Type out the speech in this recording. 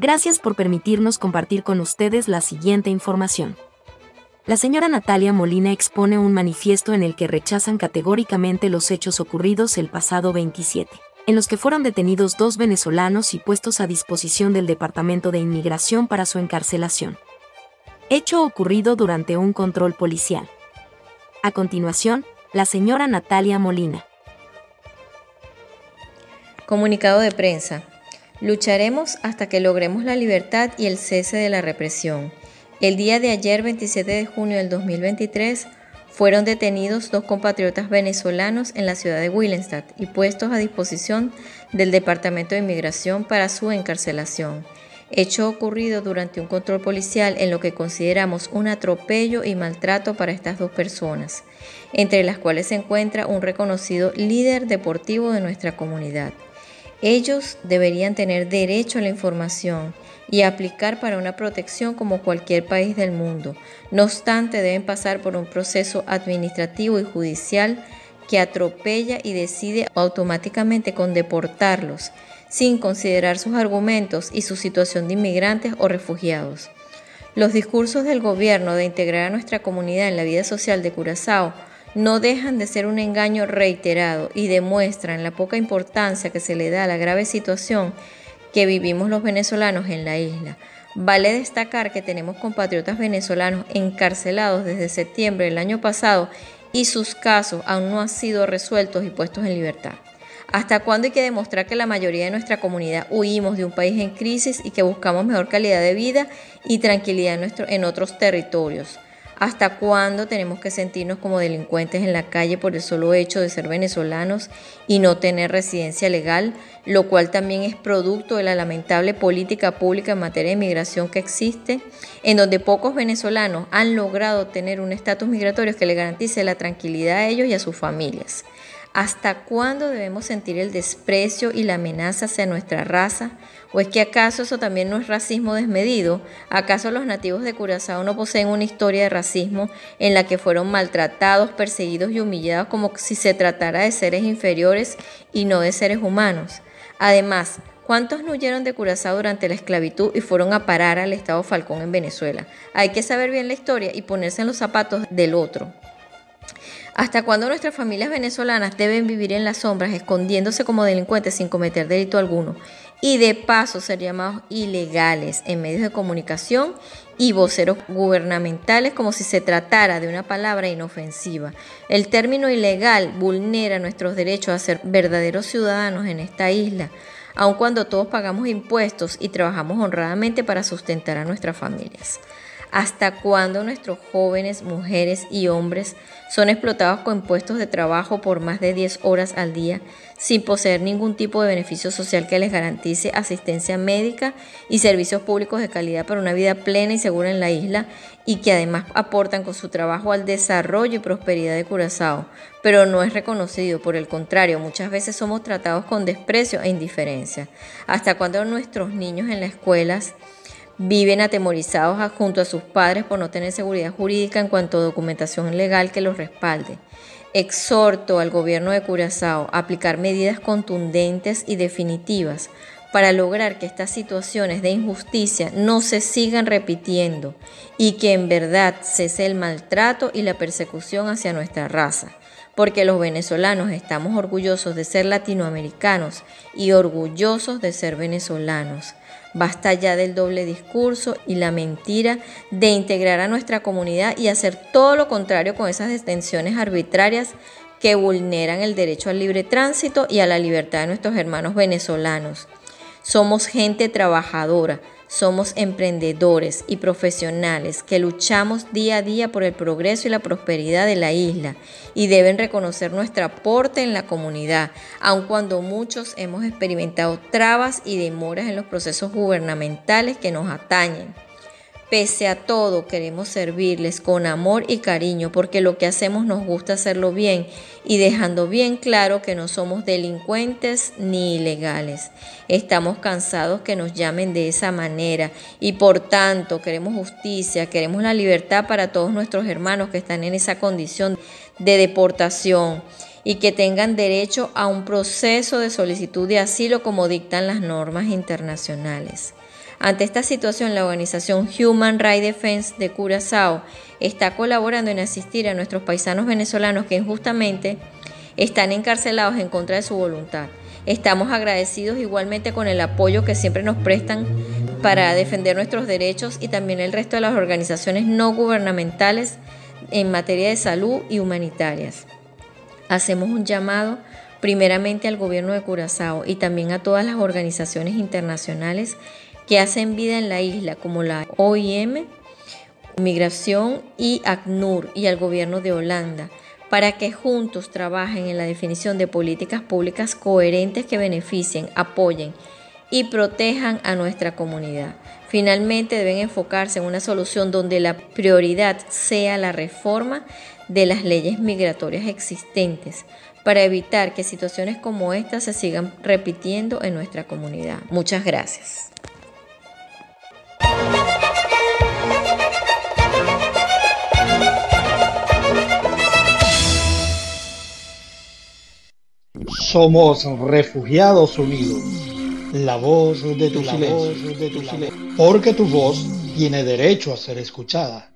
Gracias por permitirnos compartir con ustedes la siguiente información. La señora Natalia Molina expone un manifiesto en el que rechazan categóricamente los hechos ocurridos el pasado 27, en los que fueron detenidos dos venezolanos y puestos a disposición del Departamento de Inmigración para su encarcelación. Hecho ocurrido durante un control policial. A continuación, la señora Natalia Molina. Comunicado de prensa. Lucharemos hasta que logremos la libertad y el cese de la represión. El día de ayer, 27 de junio del 2023, fueron detenidos dos compatriotas venezolanos en la ciudad de Willemstad y puestos a disposición del Departamento de Inmigración para su encarcelación. Hecho ocurrido durante un control policial en lo que consideramos un atropello y maltrato para estas dos personas, entre las cuales se encuentra un reconocido líder deportivo de nuestra comunidad. Ellos deberían tener derecho a la información y aplicar para una protección como cualquier país del mundo. No obstante, deben pasar por un proceso administrativo y judicial que atropella y decide automáticamente con deportarlos, sin considerar sus argumentos y su situación de inmigrantes o refugiados. Los discursos del gobierno de integrar a nuestra comunidad en la vida social de Curazao no dejan de ser un engaño reiterado y demuestran la poca importancia que se le da a la grave situación que vivimos los venezolanos en la isla. Vale destacar que tenemos compatriotas venezolanos encarcelados desde septiembre del año pasado y sus casos aún no han sido resueltos y puestos en libertad. ¿Hasta cuándo hay que demostrar que la mayoría de nuestra comunidad huimos de un país en crisis y que buscamos mejor calidad de vida y tranquilidad en, en otros territorios? ¿Hasta cuándo tenemos que sentirnos como delincuentes en la calle por el solo hecho de ser venezolanos y no tener residencia legal, lo cual también es producto de la lamentable política pública en materia de migración que existe, en donde pocos venezolanos han logrado tener un estatus migratorio que le garantice la tranquilidad a ellos y a sus familias? ¿Hasta cuándo debemos sentir el desprecio y la amenaza hacia nuestra raza? ¿O es que acaso eso también no es racismo desmedido? ¿Acaso los nativos de Curazao no poseen una historia de racismo en la que fueron maltratados, perseguidos y humillados como si se tratara de seres inferiores y no de seres humanos? Además, ¿Cuántos no huyeron de Curazao durante la esclavitud y fueron a parar al Estado Falcón en Venezuela? Hay que saber bien la historia y ponerse en los zapatos del otro. ¿Hasta cuándo nuestras familias venezolanas deben vivir en las sombras, escondiéndose como delincuentes sin cometer delito alguno? Y de paso ser llamados ilegales en medios de comunicación y voceros gubernamentales como si se tratara de una palabra inofensiva. El término ilegal vulnera nuestros derechos a ser verdaderos ciudadanos en esta isla, aun cuando todos pagamos impuestos y trabajamos honradamente para sustentar a nuestras familias. ¿Hasta cuándo nuestros jóvenes, mujeres y hombres son explotados con puestos de trabajo por más de 10 horas al día sin poseer ningún tipo de beneficio social que les garantice asistencia médica y servicios públicos de calidad para una vida plena y segura en la isla y que además aportan con su trabajo al desarrollo y prosperidad de Curazao, pero no es reconocido, por el contrario, muchas veces somos tratados con desprecio e indiferencia. ¿Hasta cuándo nuestros niños en las escuelas viven atemorizados junto a sus padres por no tener seguridad jurídica en cuanto a documentación legal que los respalde. Exhorto al gobierno de Curazao a aplicar medidas contundentes y definitivas para lograr que estas situaciones de injusticia no se sigan repitiendo y que en verdad cese el maltrato y la persecución hacia nuestra raza, porque los venezolanos estamos orgullosos de ser latinoamericanos y orgullosos de ser venezolanos. Basta ya del doble discurso y la mentira de integrar a nuestra comunidad y hacer todo lo contrario con esas detenciones arbitrarias que vulneran el derecho al libre tránsito y a la libertad de nuestros hermanos venezolanos. Somos gente trabajadora, somos emprendedores y profesionales que luchamos día a día por el progreso y la prosperidad de la isla y deben reconocer nuestro aporte en la comunidad, aun cuando muchos hemos experimentado trabas y demoras en los procesos gubernamentales que nos atañen. Pese a todo, queremos servirles con amor y cariño porque lo que hacemos nos gusta hacerlo bien y dejando bien claro que no somos delincuentes ni ilegales. Estamos cansados que nos llamen de esa manera y por tanto queremos justicia, queremos la libertad para todos nuestros hermanos que están en esa condición de deportación y que tengan derecho a un proceso de solicitud de asilo como dictan las normas internacionales. Ante esta situación, la organización Human Rights Defense de Curazao está colaborando en asistir a nuestros paisanos venezolanos que injustamente están encarcelados en contra de su voluntad. Estamos agradecidos igualmente con el apoyo que siempre nos prestan para defender nuestros derechos y también el resto de las organizaciones no gubernamentales en materia de salud y humanitarias. Hacemos un llamado primeramente al gobierno de Curazao y también a todas las organizaciones internacionales que hacen vida en la isla, como la OIM, Migración y ACNUR y al gobierno de Holanda, para que juntos trabajen en la definición de políticas públicas coherentes que beneficien, apoyen y protejan a nuestra comunidad. Finalmente deben enfocarse en una solución donde la prioridad sea la reforma de las leyes migratorias existentes para evitar que situaciones como esta se sigan repitiendo en nuestra comunidad. Muchas gracias. Somos refugiados unidos. La voz de tu, silencio. Porque tu voz tiene derecho a ser escuchada.